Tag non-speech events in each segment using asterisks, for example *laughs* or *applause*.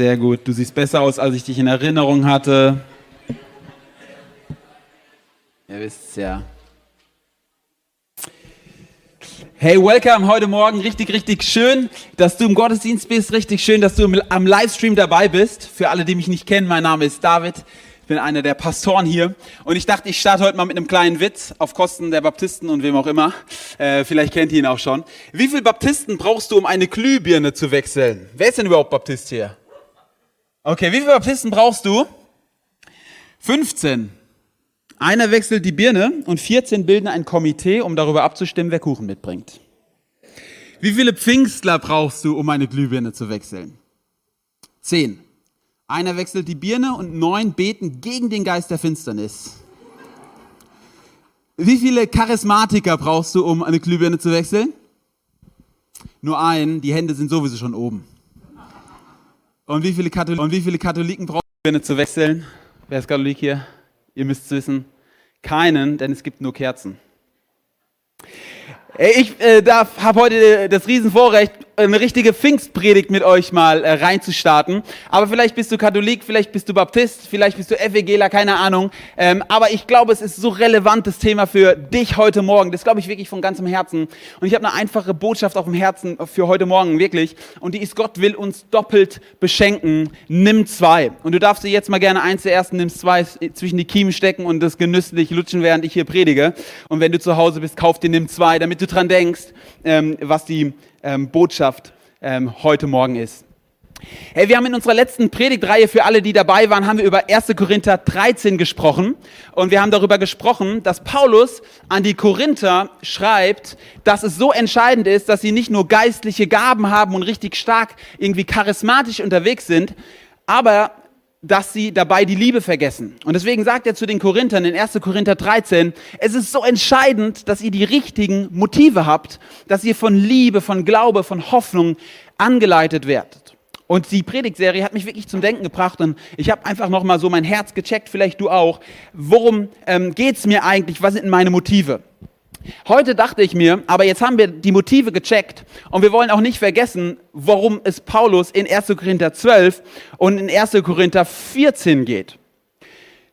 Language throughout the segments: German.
Sehr gut. Du siehst besser aus, als ich dich in Erinnerung hatte. Ihr wisst es ja. Hey, welcome heute Morgen. Richtig, richtig schön, dass du im Gottesdienst bist. Richtig schön, dass du am Livestream dabei bist. Für alle, die mich nicht kennen, mein Name ist David. Ich bin einer der Pastoren hier. Und ich dachte, ich starte heute mal mit einem kleinen Witz auf Kosten der Baptisten und wem auch immer. Äh, vielleicht kennt ihr ihn auch schon. Wie viele Baptisten brauchst du, um eine Glühbirne zu wechseln? Wer ist denn überhaupt Baptist hier? Okay, wie viele Baptisten brauchst du? 15. Einer wechselt die Birne und 14 bilden ein Komitee, um darüber abzustimmen, wer Kuchen mitbringt. Wie viele Pfingstler brauchst du, um eine Glühbirne zu wechseln? Zehn. Einer wechselt die Birne und neun beten gegen den Geist der Finsternis. Wie viele Charismatiker brauchst du, um eine Glühbirne zu wechseln? Nur einen, die Hände sind sowieso schon oben. Und wie viele, Katholiken, und wie viele Katholiken brauchen eine zu wechseln? Wer ist Katholik hier? Ihr müsst es wissen. Keinen, denn es gibt nur Kerzen. Ich äh, habe heute das Riesenvorrecht, eine richtige Pfingstpredigt mit euch mal äh, reinzustarten. Aber vielleicht bist du Katholik, vielleicht bist du Baptist, vielleicht bist du FEGler, keine Ahnung. Ähm, aber ich glaube, es ist so relevantes Thema für dich heute Morgen. Das glaube ich wirklich von ganzem Herzen. Und ich habe eine einfache Botschaft auf dem Herzen für heute Morgen, wirklich. Und die ist, Gott will uns doppelt beschenken. Nimm zwei. Und du darfst dir jetzt mal gerne eins der ersten, nimm zwei zwischen die Kiemen stecken und das genüsslich lutschen, während ich hier predige. Und wenn du zu Hause bist, kauf dir nimm zwei, damit du dran denkst, ähm, was die ähm, Botschaft ähm, heute Morgen ist. Hey, wir haben in unserer letzten Predigtreihe für alle, die dabei waren, haben wir über 1. Korinther 13 gesprochen. Und wir haben darüber gesprochen, dass Paulus an die Korinther schreibt, dass es so entscheidend ist, dass sie nicht nur geistliche Gaben haben und richtig stark irgendwie charismatisch unterwegs sind, aber dass sie dabei die Liebe vergessen. Und deswegen sagt er zu den Korinthern in 1. Korinther 13, es ist so entscheidend, dass ihr die richtigen Motive habt, dass ihr von Liebe, von Glaube, von Hoffnung angeleitet werdet. Und die Predigtserie hat mich wirklich zum Denken gebracht und ich habe einfach nochmal so mein Herz gecheckt, vielleicht du auch. Worum ähm, geht's mir eigentlich? Was sind meine Motive? Heute dachte ich mir, aber jetzt haben wir die Motive gecheckt und wir wollen auch nicht vergessen, worum es Paulus in 1. Korinther 12 und in 1. Korinther 14 geht.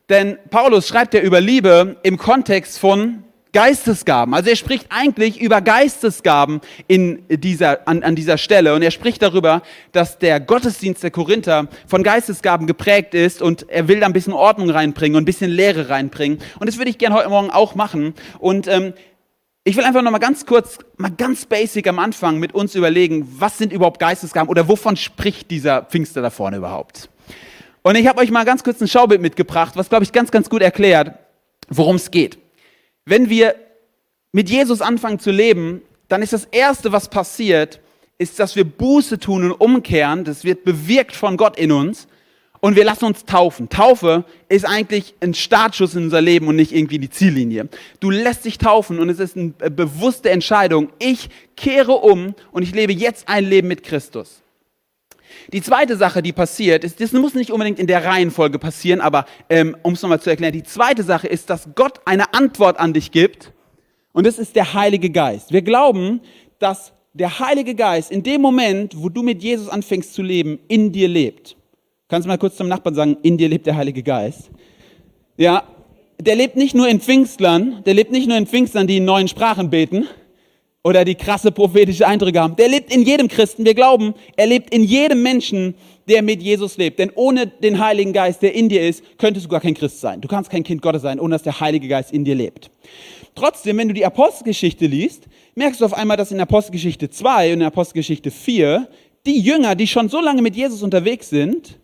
Denn Paulus schreibt ja über Liebe im Kontext von Geistesgaben. Also er spricht eigentlich über Geistesgaben in dieser, an, an dieser Stelle und er spricht darüber, dass der Gottesdienst der Korinther von Geistesgaben geprägt ist und er will da ein bisschen Ordnung reinbringen und ein bisschen Lehre reinbringen. Und das würde ich gerne heute Morgen auch machen. Und ähm, ich will einfach noch mal ganz kurz, mal ganz basic am Anfang mit uns überlegen, was sind überhaupt Geistesgaben oder wovon spricht dieser Pfingster da vorne überhaupt? Und ich habe euch mal ganz kurz ein Schaubild mitgebracht, was, glaube ich, ganz, ganz gut erklärt, worum es geht. Wenn wir mit Jesus anfangen zu leben, dann ist das Erste, was passiert, ist, dass wir Buße tun und umkehren. Das wird bewirkt von Gott in uns und wir lassen uns taufen. Taufe ist eigentlich ein Startschuss in unser Leben und nicht irgendwie die Ziellinie. Du lässt dich taufen und es ist eine bewusste Entscheidung. Ich kehre um und ich lebe jetzt ein Leben mit Christus. Die zweite Sache, die passiert, ist, das muss nicht unbedingt in der Reihenfolge passieren, aber ähm, um es nochmal zu erklären, die zweite Sache ist, dass Gott eine Antwort an dich gibt und das ist der Heilige Geist. Wir glauben, dass der Heilige Geist in dem Moment, wo du mit Jesus anfängst zu leben, in dir lebt. Kannst du mal kurz zum Nachbarn sagen, in dir lebt der Heilige Geist. Ja, der lebt nicht nur in Pfingstlern, der lebt nicht nur in Pfingstlern, die in neuen Sprachen beten oder die krasse prophetische Eindrücke haben. Der lebt in jedem Christen. Wir glauben, er lebt in jedem Menschen, der mit Jesus lebt. Denn ohne den Heiligen Geist, der in dir ist, könntest du gar kein Christ sein. Du kannst kein Kind Gottes sein, ohne dass der Heilige Geist in dir lebt. Trotzdem, wenn du die Apostelgeschichte liest, merkst du auf einmal, dass in Apostelgeschichte 2 und in Apostelgeschichte 4 die Jünger, die schon so lange mit Jesus unterwegs sind,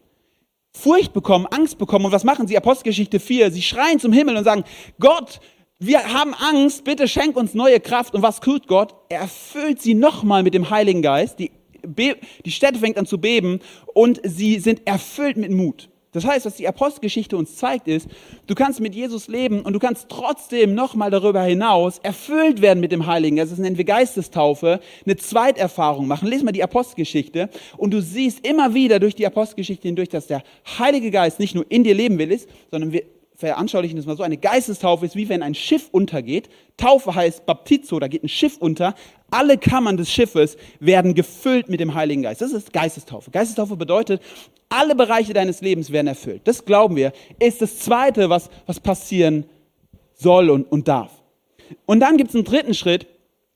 Furcht bekommen, Angst bekommen. Und was machen sie? Apostelgeschichte 4. Sie schreien zum Himmel und sagen, Gott, wir haben Angst, bitte schenk uns neue Kraft. Und was tut Gott? Er erfüllt sie nochmal mit dem Heiligen Geist. Die, die Städte fängt an zu beben und sie sind erfüllt mit Mut. Das heißt, was die Apostelgeschichte uns zeigt, ist, du kannst mit Jesus leben und du kannst trotzdem nochmal darüber hinaus erfüllt werden mit dem Heiligen. Das nennen wir Geistestaufe, eine Zweiterfahrung machen. Lies mal die Apostelgeschichte und du siehst immer wieder durch die Apostelgeschichte hindurch, dass der Heilige Geist nicht nur in dir leben will, ist, sondern wir veranschaulichen das mal so, eine Geistestaufe ist wie wenn ein Schiff untergeht. Taufe heißt Baptizo, da geht ein Schiff unter. Alle Kammern des Schiffes werden gefüllt mit dem Heiligen Geist. Das ist Geistestaufe. Geistestaufe bedeutet, alle Bereiche deines Lebens werden erfüllt. Das glauben wir, ist das Zweite, was, was passieren soll und, und darf. Und dann gibt es einen dritten Schritt,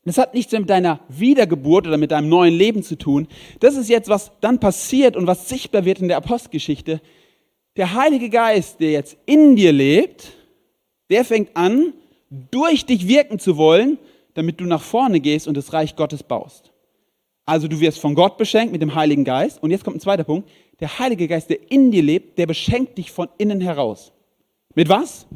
das hat nichts mehr mit deiner Wiedergeburt oder mit deinem neuen Leben zu tun. Das ist jetzt, was dann passiert und was sichtbar wird in der Apostelgeschichte. Der Heilige Geist, der jetzt in dir lebt, der fängt an, durch dich wirken zu wollen, damit du nach vorne gehst und das Reich Gottes baust. Also du wirst von Gott beschenkt mit dem Heiligen Geist. Und jetzt kommt ein zweiter Punkt. Der Heilige Geist, der in dir lebt, der beschenkt dich von innen heraus. Mit was?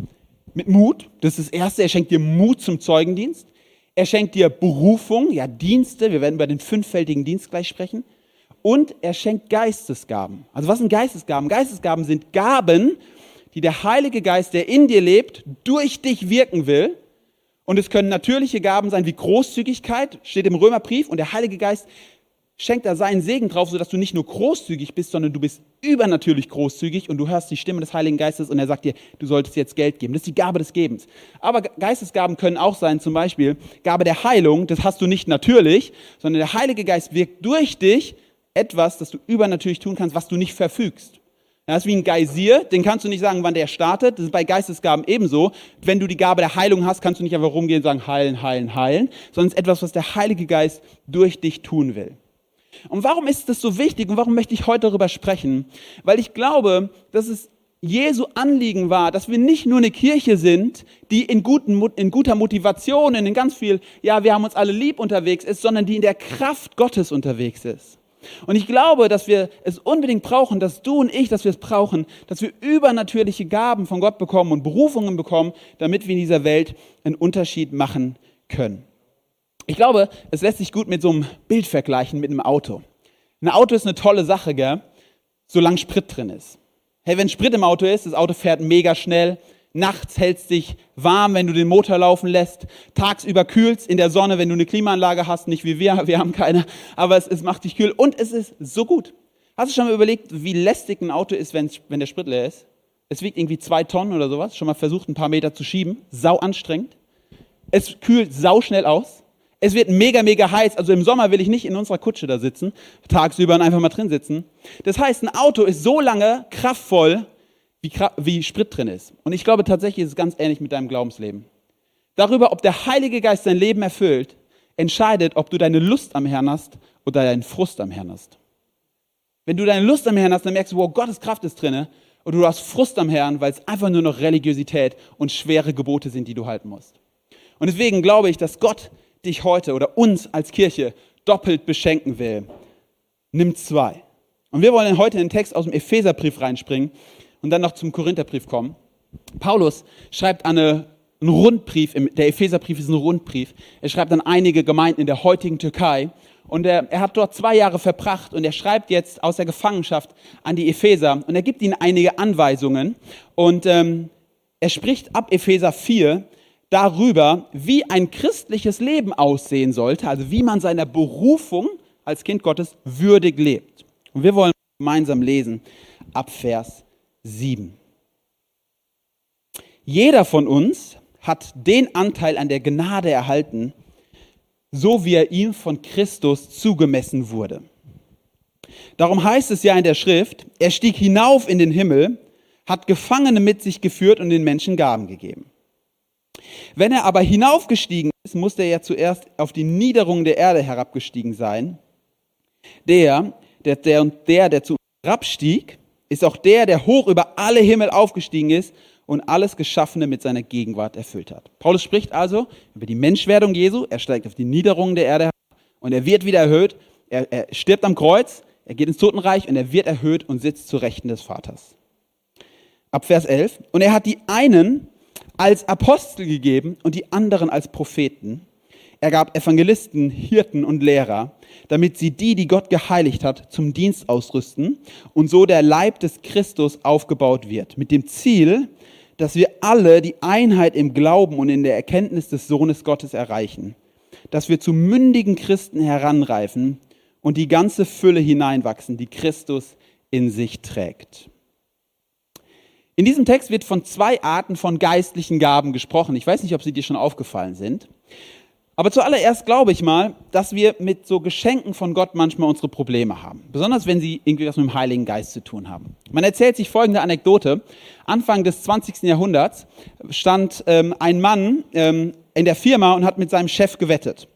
Mit Mut. Das ist das Erste. Er schenkt dir Mut zum Zeugendienst. Er schenkt dir Berufung, ja Dienste, wir werden über den fünffältigen Dienst gleich sprechen. Und er schenkt Geistesgaben. Also was sind Geistesgaben? Geistesgaben sind Gaben, die der Heilige Geist, der in dir lebt, durch dich wirken will. Und es können natürliche Gaben sein wie Großzügigkeit, steht im Römerbrief. Und der Heilige Geist schenkt da seinen Segen drauf, sodass du nicht nur großzügig bist, sondern du bist übernatürlich großzügig und du hörst die Stimme des Heiligen Geistes und er sagt dir, du solltest jetzt Geld geben. Das ist die Gabe des Gebens. Aber Geistesgaben können auch sein, zum Beispiel Gabe der Heilung, das hast du nicht natürlich, sondern der Heilige Geist wirkt durch dich etwas, das du übernatürlich tun kannst, was du nicht verfügst. Das ist wie ein Geysir, den kannst du nicht sagen, wann der startet. Das ist bei Geistesgaben ebenso. Wenn du die Gabe der Heilung hast, kannst du nicht einfach rumgehen und sagen, heilen, heilen, heilen, sondern es ist etwas, was der Heilige Geist durch dich tun will. Und warum ist das so wichtig und warum möchte ich heute darüber sprechen? Weil ich glaube, dass es Jesu Anliegen war, dass wir nicht nur eine Kirche sind, die in, guten, in guter Motivation, in ganz viel, ja, wir haben uns alle lieb unterwegs ist, sondern die in der Kraft Gottes unterwegs ist. Und ich glaube, dass wir es unbedingt brauchen, dass du und ich, dass wir es brauchen, dass wir übernatürliche Gaben von Gott bekommen und Berufungen bekommen, damit wir in dieser Welt einen Unterschied machen können. Ich glaube, es lässt sich gut mit so einem Bild vergleichen, mit einem Auto. Ein Auto ist eine tolle Sache, gell? Solange Sprit drin ist. Hey, wenn Sprit im Auto ist, das Auto fährt mega schnell. Nachts hältst dich warm, wenn du den Motor laufen lässt. Tagsüber kühlst in der Sonne, wenn du eine Klimaanlage hast. Nicht wie wir, *laughs* wir haben keine. Aber es, es macht dich kühl. Und es ist so gut. Hast du schon mal überlegt, wie lästig ein Auto ist, wenn, wenn der Sprit leer ist? Es wiegt irgendwie zwei Tonnen oder sowas. Schon mal versucht, ein paar Meter zu schieben. Sau anstrengend. Es kühlt sau schnell aus. Es wird mega, mega heiß. Also im Sommer will ich nicht in unserer Kutsche da sitzen, tagsüber und einfach mal drin sitzen. Das heißt, ein Auto ist so lange kraftvoll, wie, wie Sprit drin ist. Und ich glaube tatsächlich ist es ganz ähnlich mit deinem Glaubensleben. Darüber, ob der Heilige Geist dein Leben erfüllt, entscheidet, ob du deine Lust am Herrn hast oder deinen Frust am Herrn hast. Wenn du deine Lust am Herrn hast, dann merkst du, wow, Gottes Kraft ist drinne. Und du hast Frust am Herrn, weil es einfach nur noch Religiosität und schwere Gebote sind, die du halten musst. Und deswegen glaube ich, dass Gott dich heute oder uns als Kirche doppelt beschenken will. Nimm zwei. Und wir wollen heute in den Text aus dem Epheserbrief reinspringen und dann noch zum Korintherbrief kommen. Paulus schreibt eine, einen Rundbrief, der Epheserbrief ist ein Rundbrief. Er schreibt an einige Gemeinden in der heutigen Türkei und er, er, hat dort zwei Jahre verbracht und er schreibt jetzt aus der Gefangenschaft an die Epheser und er gibt ihnen einige Anweisungen und ähm, er spricht ab Epheser 4 darüber, wie ein christliches Leben aussehen sollte, also wie man seiner Berufung als Kind Gottes würdig lebt. Und wir wollen gemeinsam lesen ab Vers 7. Jeder von uns hat den Anteil an der Gnade erhalten, so wie er ihm von Christus zugemessen wurde. Darum heißt es ja in der Schrift, er stieg hinauf in den Himmel, hat Gefangene mit sich geführt und den Menschen Gaben gegeben. Wenn er aber hinaufgestiegen ist, musste er ja zuerst auf die Niederung der Erde herabgestiegen sein. Der, der, der und der, der zu herabstieg, ist auch der, der hoch über alle Himmel aufgestiegen ist und alles Geschaffene mit seiner Gegenwart erfüllt hat. Paulus spricht also über die Menschwerdung Jesu. Er steigt auf die Niederung der Erde und er wird wieder erhöht. Er, er stirbt am Kreuz, er geht ins Totenreich und er wird erhöht und sitzt zu Rechten des Vaters. Ab Vers 11. Und er hat die einen als Apostel gegeben und die anderen als Propheten. Er gab Evangelisten, Hirten und Lehrer, damit sie die, die Gott geheiligt hat, zum Dienst ausrüsten und so der Leib des Christus aufgebaut wird, mit dem Ziel, dass wir alle die Einheit im Glauben und in der Erkenntnis des Sohnes Gottes erreichen, dass wir zu mündigen Christen heranreifen und die ganze Fülle hineinwachsen, die Christus in sich trägt. In diesem Text wird von zwei Arten von geistlichen Gaben gesprochen. Ich weiß nicht, ob sie dir schon aufgefallen sind. Aber zuallererst glaube ich mal, dass wir mit so Geschenken von Gott manchmal unsere Probleme haben. Besonders wenn sie irgendwie was mit dem Heiligen Geist zu tun haben. Man erzählt sich folgende Anekdote. Anfang des 20. Jahrhunderts stand ähm, ein Mann ähm, in der Firma und hat mit seinem Chef gewettet.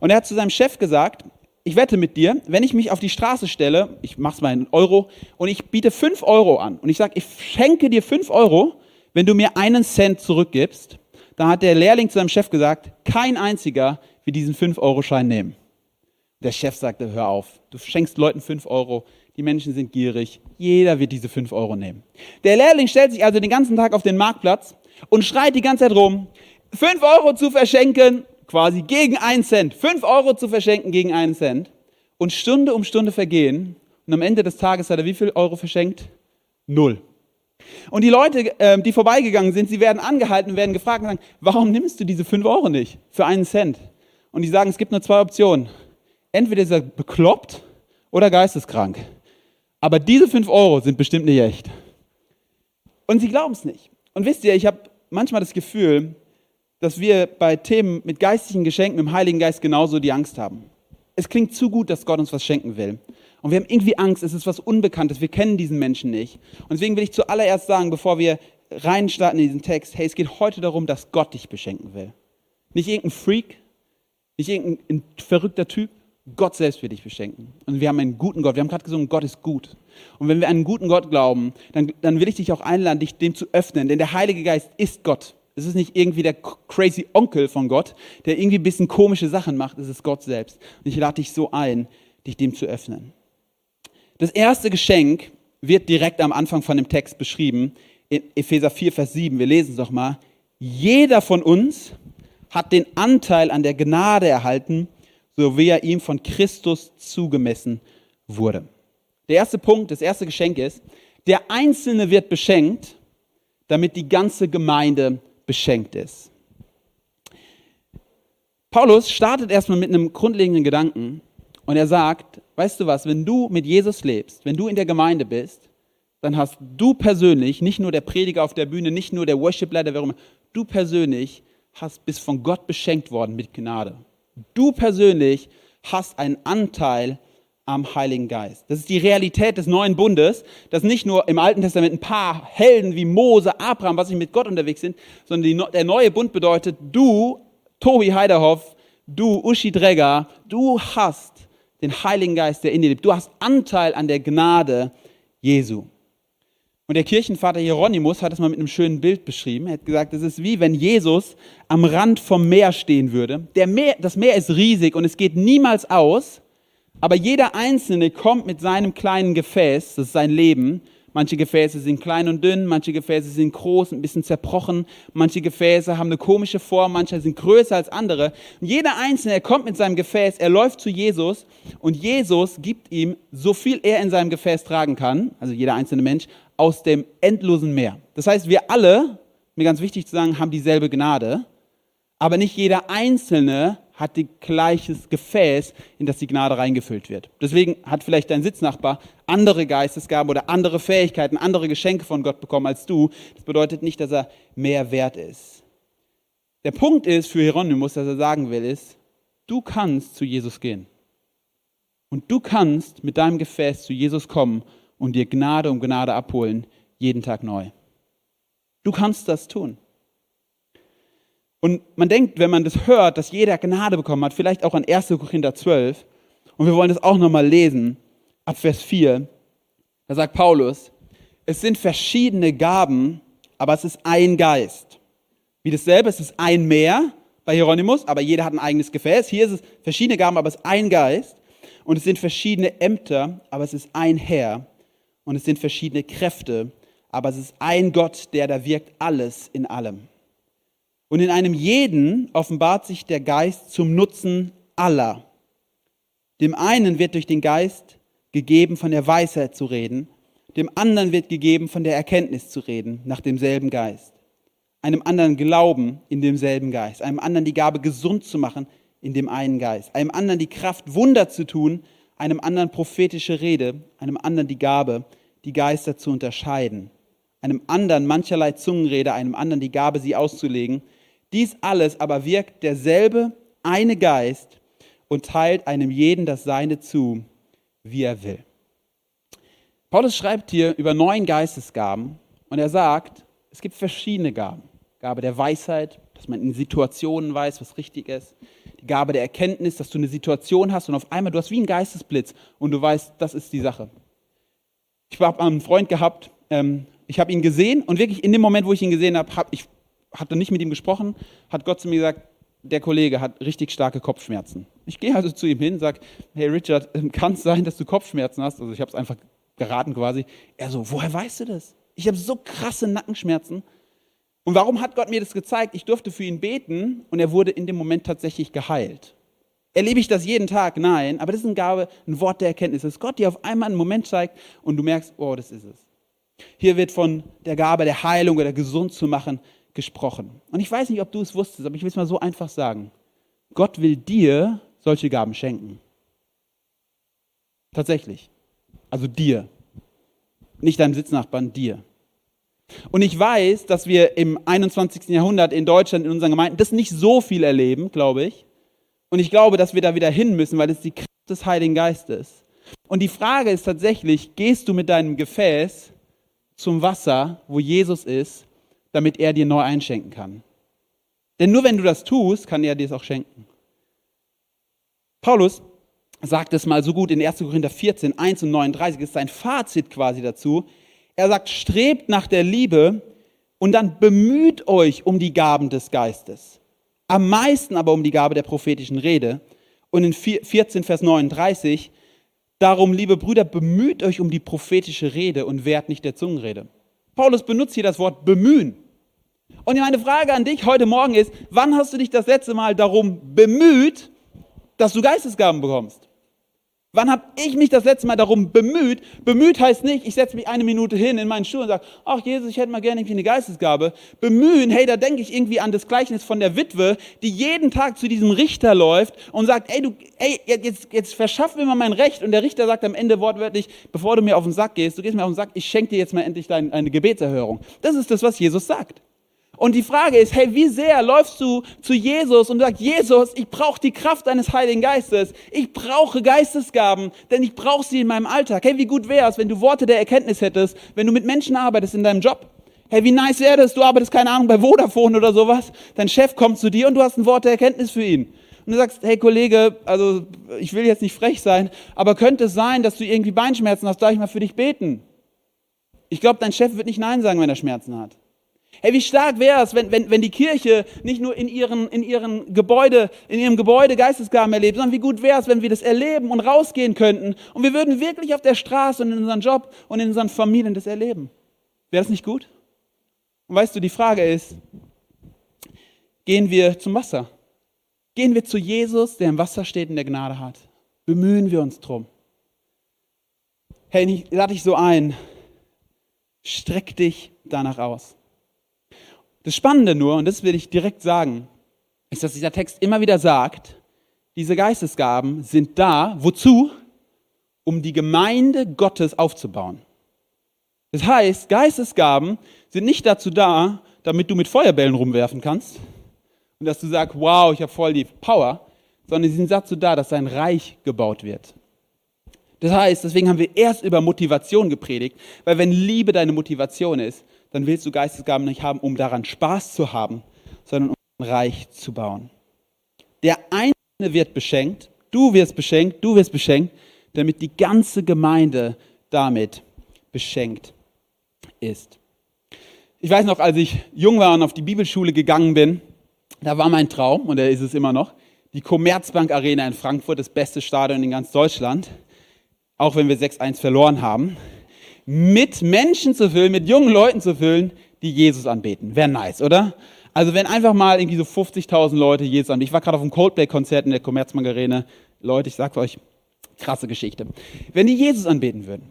Und er hat zu seinem Chef gesagt, ich wette mit dir, wenn ich mich auf die Straße stelle, ich mach's mal in Euro, und ich biete fünf Euro an und ich sage, ich schenke dir fünf Euro, wenn du mir einen Cent zurückgibst, da hat der Lehrling zu seinem Chef gesagt, kein einziger wird diesen 5-Euro-Schein nehmen. Der Chef sagte, hör auf, du schenkst Leuten 5 Euro, die Menschen sind gierig, jeder wird diese 5 Euro nehmen. Der Lehrling stellt sich also den ganzen Tag auf den Marktplatz und schreit die ganze Zeit rum, 5 Euro zu verschenken, quasi gegen einen Cent, 5 Euro zu verschenken gegen einen Cent. Und Stunde um Stunde vergehen und am Ende des Tages hat er wie viel Euro verschenkt? Null. Und die Leute, ähm, die vorbeigegangen sind, sie werden angehalten und werden gefragt und sagen, warum nimmst du diese fünf Euro nicht für einen Cent? Und die sagen, es gibt nur zwei Optionen. Entweder ist er bekloppt oder geisteskrank. Aber diese fünf Euro sind bestimmt nicht echt. Und sie glauben es nicht. Und wisst ihr, ich habe manchmal das Gefühl, dass wir bei Themen mit geistlichen Geschenken im Heiligen Geist genauso die Angst haben. Es klingt zu gut, dass Gott uns was schenken will. Und wir haben irgendwie Angst, es ist was Unbekanntes, wir kennen diesen Menschen nicht. Und deswegen will ich zuallererst sagen, bevor wir reinstarten in diesen Text, hey, es geht heute darum, dass Gott dich beschenken will. Nicht irgendein Freak, nicht irgendein verrückter Typ, Gott selbst will dich beschenken. Und wir haben einen guten Gott. Wir haben gerade gesungen, Gott ist gut. Und wenn wir an einen guten Gott glauben, dann, dann will ich dich auch einladen, dich dem zu öffnen. Denn der Heilige Geist ist Gott. Es ist nicht irgendwie der crazy Onkel von Gott, der irgendwie ein bisschen komische Sachen macht. Es ist Gott selbst. Und ich lade dich so ein, dich dem zu öffnen. Das erste Geschenk wird direkt am Anfang von dem Text beschrieben, in Epheser 4, Vers 7. Wir lesen es doch mal. Jeder von uns hat den Anteil an der Gnade erhalten, so wie er ihm von Christus zugemessen wurde. Der erste Punkt, das erste Geschenk ist, der Einzelne wird beschenkt, damit die ganze Gemeinde beschenkt ist. Paulus startet erstmal mit einem grundlegenden Gedanken und er sagt, weißt du was, wenn du mit Jesus lebst, wenn du in der Gemeinde bist, dann hast du persönlich, nicht nur der Prediger auf der Bühne, nicht nur der Worship-Leiter, wer immer, du persönlich hast, bist von Gott beschenkt worden mit Gnade. Du persönlich hast einen Anteil am Heiligen Geist. Das ist die Realität des neuen Bundes, dass nicht nur im Alten Testament ein paar Helden wie Mose, Abraham, was ich mit Gott unterwegs sind, sondern die, der neue Bund bedeutet, du, Tobi Heiderhoff, du, Uschi Dregger, du hast den Heiligen Geist, der in dir lebt. Du hast Anteil an der Gnade Jesu. Und der Kirchenvater Hieronymus hat es mal mit einem schönen Bild beschrieben. Er hat gesagt, es ist wie wenn Jesus am Rand vom Meer stehen würde. Meer, das Meer ist riesig und es geht niemals aus, aber jeder Einzelne kommt mit seinem kleinen Gefäß, das ist sein Leben, Manche Gefäße sind klein und dünn, manche Gefäße sind groß, ein bisschen zerbrochen, manche Gefäße haben eine komische Form, manche sind größer als andere. Und jeder Einzelne, er kommt mit seinem Gefäß, er läuft zu Jesus und Jesus gibt ihm so viel er in seinem Gefäß tragen kann, also jeder einzelne Mensch, aus dem endlosen Meer. Das heißt, wir alle, mir ganz wichtig zu sagen, haben dieselbe Gnade, aber nicht jeder Einzelne hat die gleiches Gefäß, in das die Gnade reingefüllt wird. Deswegen hat vielleicht dein Sitznachbar andere Geistesgaben oder andere Fähigkeiten, andere Geschenke von Gott bekommen als du. Das bedeutet nicht, dass er mehr wert ist. Der Punkt ist für Hieronymus, dass er sagen will, ist, du kannst zu Jesus gehen. Und du kannst mit deinem Gefäß zu Jesus kommen und dir Gnade um Gnade abholen, jeden Tag neu. Du kannst das tun. Und man denkt, wenn man das hört, dass jeder Gnade bekommen hat, vielleicht auch an 1. Korinther 12, und wir wollen das auch nochmal lesen, ab Vers 4, da sagt Paulus, es sind verschiedene Gaben, aber es ist ein Geist. Wie dasselbe, es ist ein Meer bei Hieronymus, aber jeder hat ein eigenes Gefäß. Hier ist es verschiedene Gaben, aber es ist ein Geist. Und es sind verschiedene Ämter, aber es ist ein Herr. Und es sind verschiedene Kräfte, aber es ist ein Gott, der da wirkt alles in allem. Und in einem jeden offenbart sich der Geist zum Nutzen aller. Dem einen wird durch den Geist gegeben, von der Weisheit zu reden, dem anderen wird gegeben, von der Erkenntnis zu reden, nach demselben Geist. Einem anderen Glauben in demselben Geist, einem anderen die Gabe, gesund zu machen in dem einen Geist, einem anderen die Kraft, Wunder zu tun, einem anderen prophetische Rede, einem anderen die Gabe, die Geister zu unterscheiden, einem anderen mancherlei Zungenrede, einem anderen die Gabe, sie auszulegen. Dies alles aber wirkt derselbe eine Geist und teilt einem jeden das Seine zu, wie er will. Paulus schreibt hier über neun Geistesgaben und er sagt, es gibt verschiedene Gaben. Gabe der Weisheit, dass man in Situationen weiß, was richtig ist. Die Gabe der Erkenntnis, dass du eine Situation hast und auf einmal, du hast wie ein Geistesblitz und du weißt, das ist die Sache. Ich habe einen Freund gehabt, ähm, ich habe ihn gesehen und wirklich in dem Moment, wo ich ihn gesehen habe, hab, ich hatte nicht mit ihm gesprochen, hat Gott zu mir gesagt, der Kollege hat richtig starke Kopfschmerzen. Ich gehe also zu ihm hin, sage, hey Richard, *laughs* kann es sein, dass du Kopfschmerzen hast? Also ich habe es einfach geraten quasi. Er so, woher weißt du das? Ich habe so krasse Nackenschmerzen. Und warum hat Gott mir das gezeigt? Ich durfte für ihn beten und er wurde in dem Moment tatsächlich geheilt. Erlebe ich das jeden Tag? Nein, aber das ist eine Gabe, ein Wort der Erkenntnis, dass Gott dir auf einmal einen Moment zeigt und du merkst, oh, das ist es. Hier wird von der Gabe der Heilung oder gesund zu machen gesprochen. Und ich weiß nicht, ob du es wusstest, aber ich will es mal so einfach sagen. Gott will dir solche Gaben schenken. Tatsächlich. Also dir. Nicht deinem Sitznachbarn, dir. Und ich weiß, dass wir im 21. Jahrhundert in Deutschland, in unseren Gemeinden, das nicht so viel erleben, glaube ich. Und ich glaube, dass wir da wieder hin müssen, weil es die Kraft des Heiligen Geistes. Und die Frage ist tatsächlich, gehst du mit deinem Gefäß zum Wasser, wo Jesus ist, damit er dir neu einschenken kann? Denn nur wenn du das tust, kann er dir es auch schenken. Paulus sagt es mal so gut in 1. Korinther 14, 1 und 39, ist sein Fazit quasi dazu. Er sagt, strebt nach der Liebe und dann bemüht euch um die Gaben des Geistes. Am meisten aber um die Gabe der prophetischen Rede. Und in 14, Vers 39, darum, liebe Brüder, bemüht euch um die prophetische Rede und wehrt nicht der Zungenrede. Paulus benutzt hier das Wort bemühen. Und meine Frage an dich heute Morgen ist, wann hast du dich das letzte Mal darum bemüht, dass du Geistesgaben bekommst? Wann habe ich mich das letzte Mal darum bemüht? Bemüht heißt nicht, ich setze mich eine Minute hin in meinen Stuhl und sage, ach Jesus, ich hätte mal gerne irgendwie eine Geistesgabe. Bemühen, hey, da denke ich irgendwie an das Gleichnis von der Witwe, die jeden Tag zu diesem Richter läuft und sagt, ey, du, ey, jetzt, jetzt verschaff mir mal mein Recht. Und der Richter sagt am Ende wortwörtlich, bevor du mir auf den Sack gehst, du gehst mir auf den Sack, ich schenke dir jetzt mal endlich deine, eine Gebetserhörung. Das ist das, was Jesus sagt. Und die Frage ist, hey, wie sehr läufst du zu Jesus und sagst, Jesus, ich brauche die Kraft deines Heiligen Geistes. Ich brauche Geistesgaben, denn ich brauche sie in meinem Alltag. Hey, wie gut wäre es, wenn du Worte der Erkenntnis hättest, wenn du mit Menschen arbeitest in deinem Job. Hey, wie nice wäre das, du arbeitest, keine Ahnung, bei Vodafone oder sowas. Dein Chef kommt zu dir und du hast ein Wort der Erkenntnis für ihn. Und du sagst, hey Kollege, also ich will jetzt nicht frech sein, aber könnte es sein, dass du irgendwie Beinschmerzen hast, darf ich mal für dich beten? Ich glaube, dein Chef wird nicht Nein sagen, wenn er Schmerzen hat. Hey, wie stark wäre es, wenn, wenn, wenn die Kirche nicht nur in, ihren, in, ihren Gebäude, in ihrem Gebäude Geistesgaben erlebt, sondern wie gut wäre es, wenn wir das erleben und rausgehen könnten und wir würden wirklich auf der Straße und in unserem Job und in unseren Familien das erleben. Wäre das nicht gut? Und weißt du, die Frage ist, gehen wir zum Wasser? Gehen wir zu Jesus, der im Wasser steht und der Gnade hat? Bemühen wir uns drum? Hey, lade dich so ein, streck dich danach aus. Das Spannende nur, und das will ich direkt sagen, ist, dass dieser Text immer wieder sagt, diese Geistesgaben sind da, wozu? Um die Gemeinde Gottes aufzubauen. Das heißt, Geistesgaben sind nicht dazu da, damit du mit Feuerbällen rumwerfen kannst und dass du sagst, wow, ich habe voll die Power, sondern sie sind dazu da, dass sein Reich gebaut wird. Das heißt, deswegen haben wir erst über Motivation gepredigt, weil wenn Liebe deine Motivation ist, dann willst du Geistesgaben nicht haben, um daran Spaß zu haben, sondern um ein Reich zu bauen. Der Einzelne wird beschenkt, du wirst beschenkt, du wirst beschenkt, damit die ganze Gemeinde damit beschenkt ist. Ich weiß noch, als ich jung war und auf die Bibelschule gegangen bin, da war mein Traum, und er ist es immer noch, die Commerzbank Arena in Frankfurt, das beste Stadion in ganz Deutschland, auch wenn wir 6-1 verloren haben mit Menschen zu füllen, mit jungen Leuten zu füllen, die Jesus anbeten. Wäre nice, oder? Also wenn einfach mal irgendwie so 50.000 Leute Jesus anbeten. Ich war gerade auf einem Coldplay-Konzert in der Commerzbank. Leute, ich sag's euch, krasse Geschichte. Wenn die Jesus anbeten würden.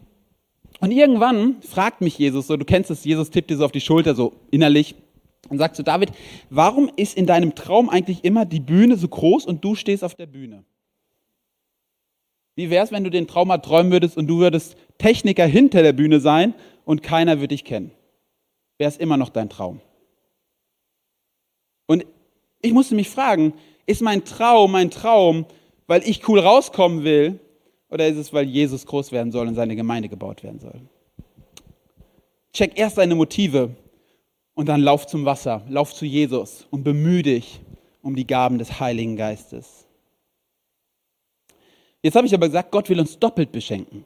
Und irgendwann fragt mich Jesus, so du kennst es, Jesus tippt dir so auf die Schulter, so innerlich, und sagt so, David, warum ist in deinem Traum eigentlich immer die Bühne so groß und du stehst auf der Bühne? Wie wäre es, wenn du den Traum träumen würdest und du würdest Techniker hinter der Bühne sein und keiner würde dich kennen? wäre es immer noch dein Traum. Und ich musste mich fragen, ist mein Traum mein Traum, weil ich cool rauskommen will, oder ist es, weil Jesus groß werden soll und seine Gemeinde gebaut werden soll? Check erst deine Motive und dann lauf zum Wasser, lauf zu Jesus und bemühe dich um die Gaben des Heiligen Geistes. Jetzt habe ich aber gesagt, Gott will uns doppelt beschenken.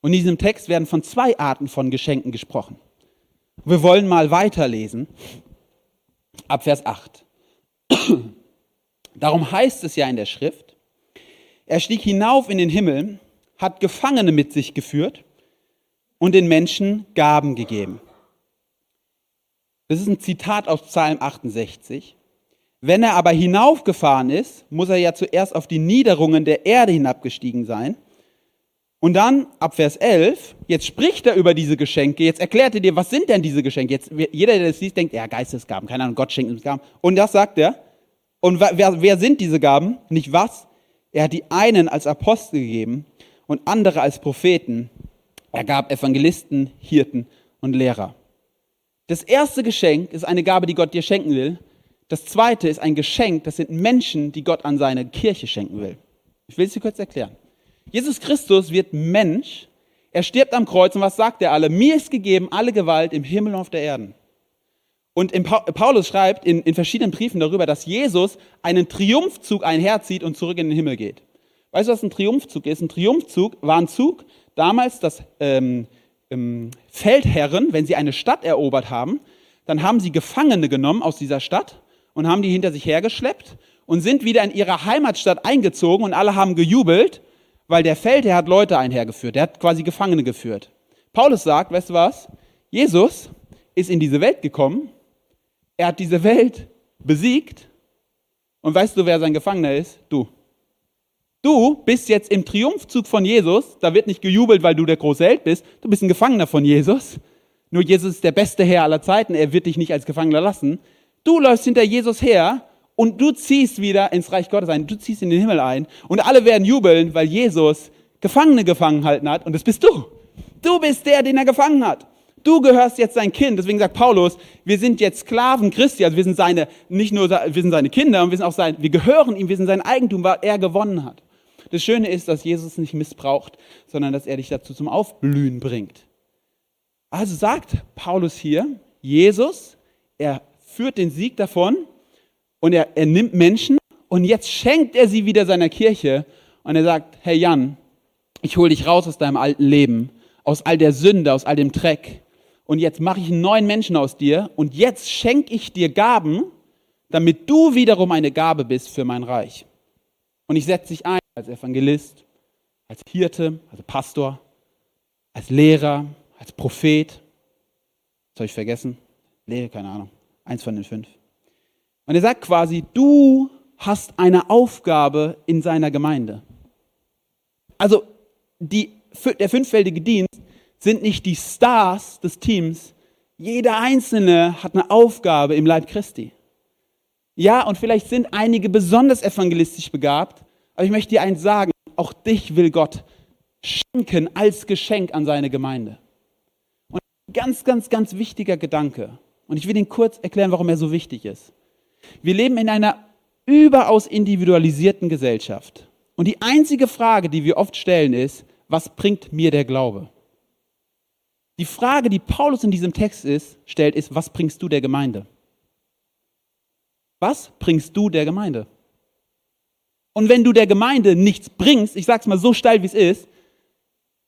Und in diesem Text werden von zwei Arten von Geschenken gesprochen. Wir wollen mal weiterlesen ab Vers 8. *clears throat* Darum heißt es ja in der Schrift, er stieg hinauf in den Himmel, hat Gefangene mit sich geführt und den Menschen Gaben gegeben. Das ist ein Zitat aus Psalm 68. Wenn er aber hinaufgefahren ist, muss er ja zuerst auf die Niederungen der Erde hinabgestiegen sein. Und dann ab Vers 11, jetzt spricht er über diese Geschenke, jetzt erklärt er dir, was sind denn diese Geschenke? Jetzt, jeder, der das liest, denkt, ja, Geistesgaben, keine Ahnung, Gott schenkt uns Gaben. Und das sagt er. Und wer, wer sind diese Gaben? Nicht was? Er hat die einen als Apostel gegeben und andere als Propheten. Er gab Evangelisten, Hirten und Lehrer. Das erste Geschenk ist eine Gabe, die Gott dir schenken will. Das zweite ist ein Geschenk, das sind Menschen, die Gott an seine Kirche schenken will. Ich will es dir kurz erklären. Jesus Christus wird Mensch, er stirbt am Kreuz und was sagt er alle? Mir ist gegeben alle Gewalt im Himmel und auf der Erde. Und Paulus schreibt in, in verschiedenen Briefen darüber, dass Jesus einen Triumphzug einherzieht und zurück in den Himmel geht. Weißt du, was ein Triumphzug ist? Ein Triumphzug war ein Zug, damals, dass ähm, ähm, Feldherren, wenn sie eine Stadt erobert haben, dann haben sie Gefangene genommen aus dieser Stadt und haben die hinter sich hergeschleppt und sind wieder in ihre Heimatstadt eingezogen und alle haben gejubelt weil der Feldherr hat Leute einhergeführt, der hat quasi Gefangene geführt. Paulus sagt, weißt du was? Jesus ist in diese Welt gekommen, er hat diese Welt besiegt und weißt du, wer sein Gefangener ist? Du. Du bist jetzt im Triumphzug von Jesus, da wird nicht gejubelt, weil du der große Held bist, du bist ein Gefangener von Jesus. Nur Jesus ist der beste Herr aller Zeiten, er wird dich nicht als Gefangener lassen. Du läufst hinter Jesus her und du ziehst wieder ins Reich Gottes ein, du ziehst in den Himmel ein und alle werden jubeln, weil Jesus Gefangene gefangen halten hat und das bist du. Du bist der, den er gefangen hat. Du gehörst jetzt sein Kind. Deswegen sagt Paulus, wir sind jetzt Sklaven Christi, also wir sind seine, nicht nur, wir sind seine Kinder, wir sind auch sein, wir gehören ihm, wir sind sein Eigentum, weil er gewonnen hat. Das Schöne ist, dass Jesus nicht missbraucht, sondern dass er dich dazu zum Aufblühen bringt. Also sagt Paulus hier, Jesus, er führt den Sieg davon, und er, er nimmt Menschen und jetzt schenkt er sie wieder seiner Kirche und er sagt, hey Jan, ich hole dich raus aus deinem alten Leben, aus all der Sünde, aus all dem Dreck und jetzt mache ich einen neuen Menschen aus dir und jetzt schenke ich dir Gaben, damit du wiederum eine Gabe bist für mein Reich. Und ich setze dich ein als Evangelist, als Hirte, als Pastor, als Lehrer, als Prophet. Das habe ich vergessen. Lehre, keine Ahnung. Eins von den fünf. Und er sagt quasi, du hast eine Aufgabe in seiner Gemeinde. Also die, der fünffältige Dienst sind nicht die Stars des Teams. Jeder Einzelne hat eine Aufgabe im Leib Christi. Ja, und vielleicht sind einige besonders evangelistisch begabt, aber ich möchte dir eins sagen, auch dich will Gott schenken als Geschenk an seine Gemeinde. Und ganz, ganz, ganz wichtiger Gedanke. Und ich will ihn kurz erklären, warum er so wichtig ist. Wir leben in einer überaus individualisierten Gesellschaft. Und die einzige Frage, die wir oft stellen, ist, was bringt mir der Glaube? Die Frage, die Paulus in diesem Text ist, stellt, ist, was bringst du der Gemeinde? Was bringst du der Gemeinde? Und wenn du der Gemeinde nichts bringst, ich sag's mal so steil wie es ist,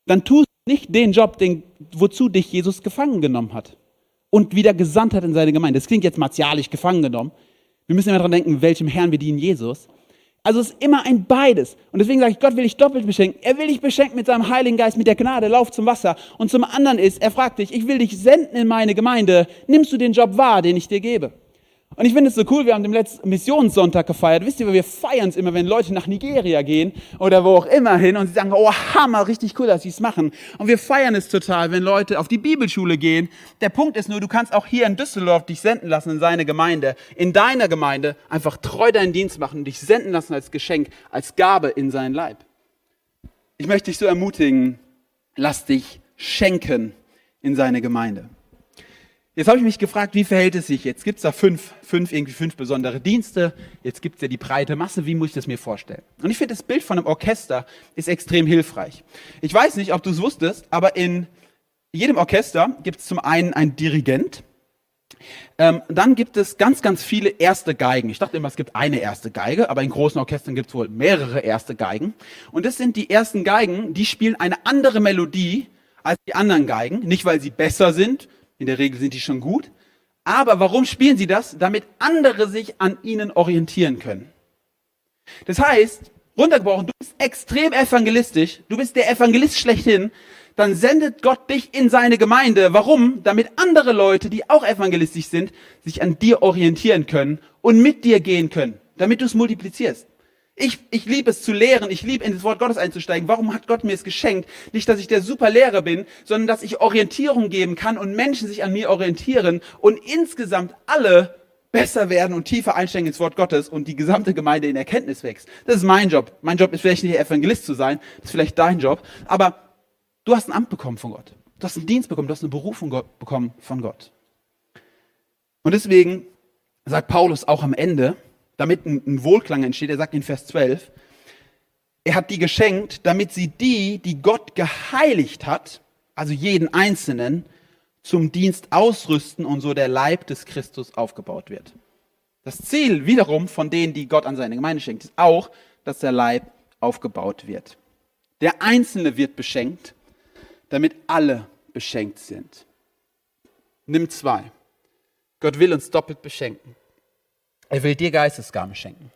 dann tust du nicht den Job, den, wozu dich Jesus gefangen genommen hat und wieder gesandt hat in seine Gemeinde. Das klingt jetzt martialisch gefangen genommen. Wir müssen immer daran denken, welchem Herrn wir dienen, Jesus. Also es ist immer ein beides. Und deswegen sage ich, Gott will dich doppelt beschenken. Er will dich beschenken mit seinem Heiligen Geist, mit der Gnade, lauf zum Wasser. Und zum anderen ist, er fragt dich, ich will dich senden in meine Gemeinde. Nimmst du den Job wahr, den ich dir gebe? Und ich finde es so cool, wir haben den letzten Missionssonntag gefeiert. Wisst ihr, wir feiern es immer, wenn Leute nach Nigeria gehen oder wo auch immer hin und sie sagen, oh Hammer, richtig cool, dass sie es machen. Und wir feiern es total, wenn Leute auf die Bibelschule gehen. Der Punkt ist nur, du kannst auch hier in Düsseldorf dich senden lassen in seine Gemeinde, in deiner Gemeinde, einfach treu deinen Dienst machen und dich senden lassen als Geschenk, als Gabe in seinen Leib. Ich möchte dich so ermutigen, lass dich schenken in seine Gemeinde. Jetzt habe ich mich gefragt, wie verhält es sich jetzt? Gibt es da fünf, fünf, irgendwie fünf besondere Dienste? Jetzt gibt es ja die breite Masse. Wie muss ich das mir vorstellen? Und ich finde, das Bild von einem Orchester ist extrem hilfreich. Ich weiß nicht, ob du es wusstest, aber in jedem Orchester gibt es zum einen einen Dirigent. Ähm, dann gibt es ganz, ganz viele erste Geigen. Ich dachte immer, es gibt eine erste Geige, aber in großen Orchestern gibt es wohl mehrere erste Geigen. Und das sind die ersten Geigen, die spielen eine andere Melodie als die anderen Geigen. Nicht, weil sie besser sind, in der Regel sind die schon gut. Aber warum spielen sie das? Damit andere sich an ihnen orientieren können. Das heißt, runtergebrochen, du bist extrem evangelistisch, du bist der Evangelist schlechthin, dann sendet Gott dich in seine Gemeinde. Warum? Damit andere Leute, die auch evangelistisch sind, sich an dir orientieren können und mit dir gehen können, damit du es multiplizierst. Ich, ich liebe es zu lehren, ich liebe in das Wort Gottes einzusteigen. Warum hat Gott mir es geschenkt? Nicht, dass ich der super Lehrer bin, sondern dass ich Orientierung geben kann und Menschen sich an mir orientieren und insgesamt alle besser werden und tiefer einsteigen ins Wort Gottes und die gesamte Gemeinde in Erkenntnis wächst. Das ist mein Job. Mein Job ist vielleicht nicht Evangelist zu sein, das ist vielleicht dein Job, aber du hast ein Amt bekommen von Gott. Du hast einen Dienst bekommen, du hast eine Berufung bekommen von Gott. Und deswegen sagt Paulus auch am Ende, damit ein, ein Wohlklang entsteht. Er sagt in Vers 12, er hat die geschenkt, damit sie die, die Gott geheiligt hat, also jeden Einzelnen, zum Dienst ausrüsten und so der Leib des Christus aufgebaut wird. Das Ziel wiederum von denen, die Gott an seine Gemeinde schenkt, ist auch, dass der Leib aufgebaut wird. Der Einzelne wird beschenkt, damit alle beschenkt sind. Nimm zwei. Gott will uns doppelt beschenken. Er will dir Geistesgaben schenken.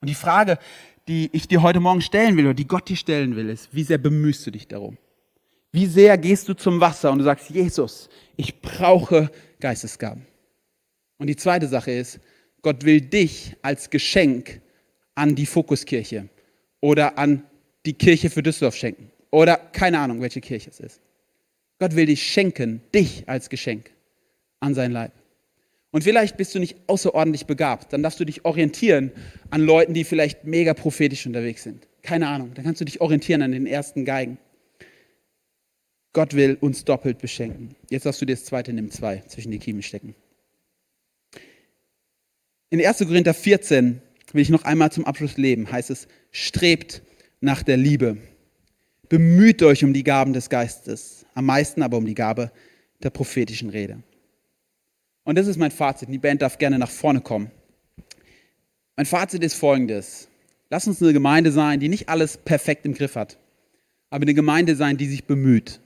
Und die Frage, die ich dir heute Morgen stellen will oder die Gott dir stellen will, ist, wie sehr bemühst du dich darum? Wie sehr gehst du zum Wasser und du sagst, Jesus, ich brauche Geistesgaben. Und die zweite Sache ist, Gott will dich als Geschenk an die Fokuskirche oder an die Kirche für Düsseldorf schenken. Oder keine Ahnung, welche Kirche es ist. Gott will dich schenken, dich als Geschenk an sein Leib. Und vielleicht bist du nicht außerordentlich begabt. Dann darfst du dich orientieren an Leuten, die vielleicht mega prophetisch unterwegs sind. Keine Ahnung. Dann kannst du dich orientieren an den ersten Geigen. Gott will uns doppelt beschenken. Jetzt darfst du dir das zweite nimm zwei zwischen die Kiemen stecken. In 1. Korinther 14 will ich noch einmal zum Abschluss leben. Heißt es, strebt nach der Liebe. Bemüht euch um die Gaben des Geistes. Am meisten aber um die Gabe der prophetischen Rede. Und das ist mein Fazit. Die Band darf gerne nach vorne kommen. Mein Fazit ist folgendes. Lass uns eine Gemeinde sein, die nicht alles perfekt im Griff hat, aber eine Gemeinde sein, die sich bemüht.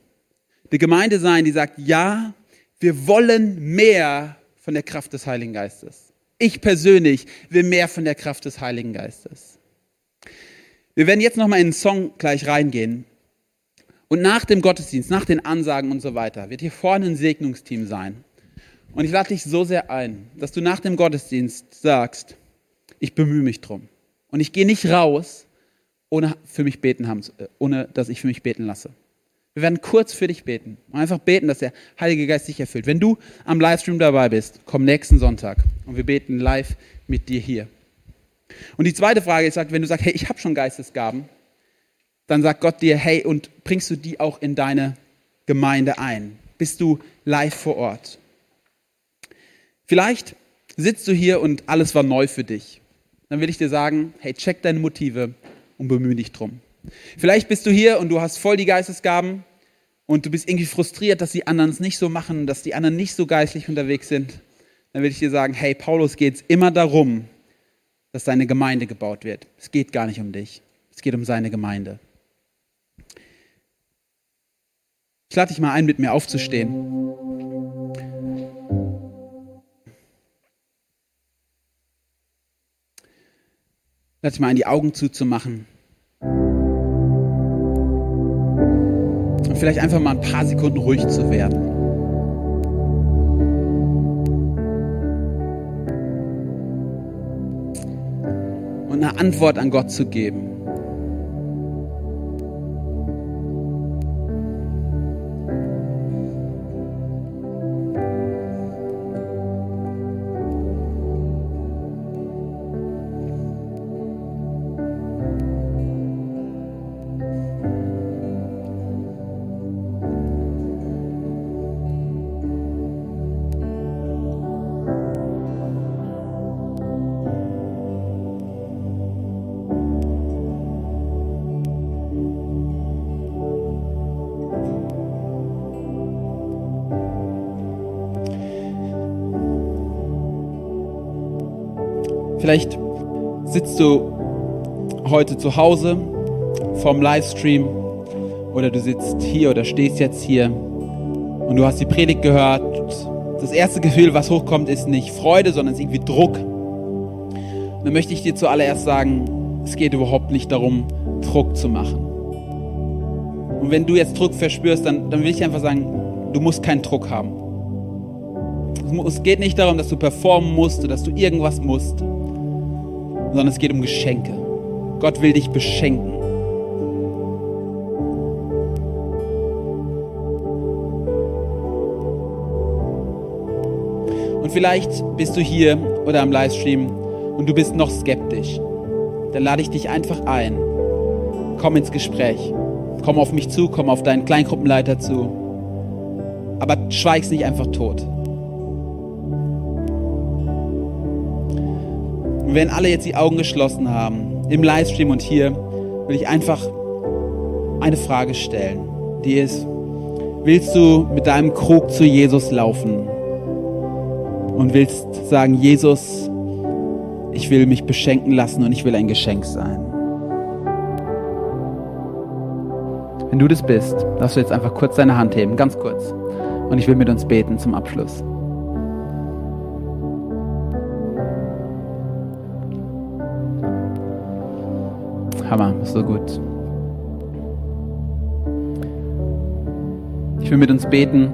Eine Gemeinde sein, die sagt, ja, wir wollen mehr von der Kraft des Heiligen Geistes. Ich persönlich will mehr von der Kraft des Heiligen Geistes. Wir werden jetzt nochmal in den Song gleich reingehen. Und nach dem Gottesdienst, nach den Ansagen und so weiter, wird hier vorne ein Segnungsteam sein. Und ich lade dich so sehr ein, dass du nach dem Gottesdienst sagst, ich bemühe mich drum. Und ich gehe nicht raus, ohne, für mich beten haben, äh, ohne dass ich für mich beten lasse. Wir werden kurz für dich beten einfach beten, dass der Heilige Geist dich erfüllt. Wenn du am Livestream dabei bist, komm nächsten Sonntag und wir beten live mit dir hier. Und die zweite Frage ist, wenn du sagst, hey, ich habe schon Geistesgaben, dann sagt Gott dir, hey, und bringst du die auch in deine Gemeinde ein? Bist du live vor Ort? Vielleicht sitzt du hier und alles war neu für dich. Dann will ich dir sagen, hey, check deine Motive und bemühe dich drum. Vielleicht bist du hier und du hast voll die Geistesgaben und du bist irgendwie frustriert, dass die anderen es nicht so machen, dass die anderen nicht so geistlich unterwegs sind. Dann will ich dir sagen, hey, Paulus geht es immer darum, dass deine Gemeinde gebaut wird. Es geht gar nicht um dich. Es geht um seine Gemeinde. Ich lade dich mal ein, mit mir aufzustehen. Lass mal ein, die Augen zuzumachen. Und vielleicht einfach mal ein paar Sekunden ruhig zu werden. Und eine Antwort an Gott zu geben. Vielleicht sitzt du heute zu Hause vom Livestream oder du sitzt hier oder stehst jetzt hier und du hast die Predigt gehört. Das erste Gefühl, was hochkommt, ist nicht Freude, sondern es ist irgendwie Druck. Und dann möchte ich dir zuallererst sagen, es geht überhaupt nicht darum, Druck zu machen. Und wenn du jetzt Druck verspürst, dann, dann will ich einfach sagen, du musst keinen Druck haben. Es geht nicht darum, dass du performen musst oder dass du irgendwas musst, sondern es geht um Geschenke. Gott will dich beschenken. Und vielleicht bist du hier oder am Livestream und du bist noch skeptisch. Dann lade ich dich einfach ein. Komm ins Gespräch. Komm auf mich zu, komm auf deinen Kleingruppenleiter zu. Aber schweig's nicht einfach tot. Und wenn alle jetzt die Augen geschlossen haben, im Livestream und hier, will ich einfach eine Frage stellen. Die ist, willst du mit deinem Krug zu Jesus laufen? Und willst sagen, Jesus, ich will mich beschenken lassen und ich will ein Geschenk sein. Wenn du das bist, darfst du jetzt einfach kurz deine Hand heben, ganz kurz. Und ich will mit uns beten zum Abschluss. Hammer, so gut. Ich will mit uns beten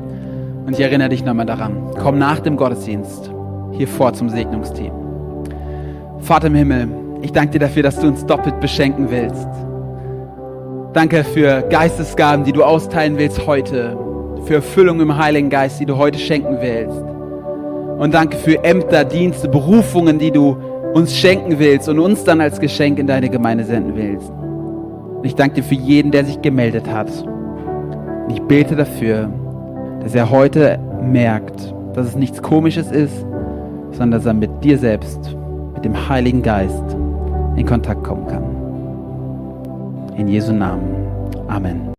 und ich erinnere dich nochmal daran. Komm nach dem Gottesdienst hier vor zum Segnungsteam. Vater im Himmel, ich danke dir dafür, dass du uns doppelt beschenken willst. Danke für Geistesgaben, die du austeilen willst heute. Für Erfüllung im Heiligen Geist, die du heute schenken willst. Und danke für Ämter, Dienste, Berufungen, die du uns schenken willst und uns dann als Geschenk in deine Gemeinde senden willst. Und ich danke dir für jeden, der sich gemeldet hat. Und ich bete dafür, dass er heute merkt, dass es nichts Komisches ist, sondern dass er mit dir selbst, mit dem Heiligen Geist in Kontakt kommen kann. In Jesu Namen. Amen.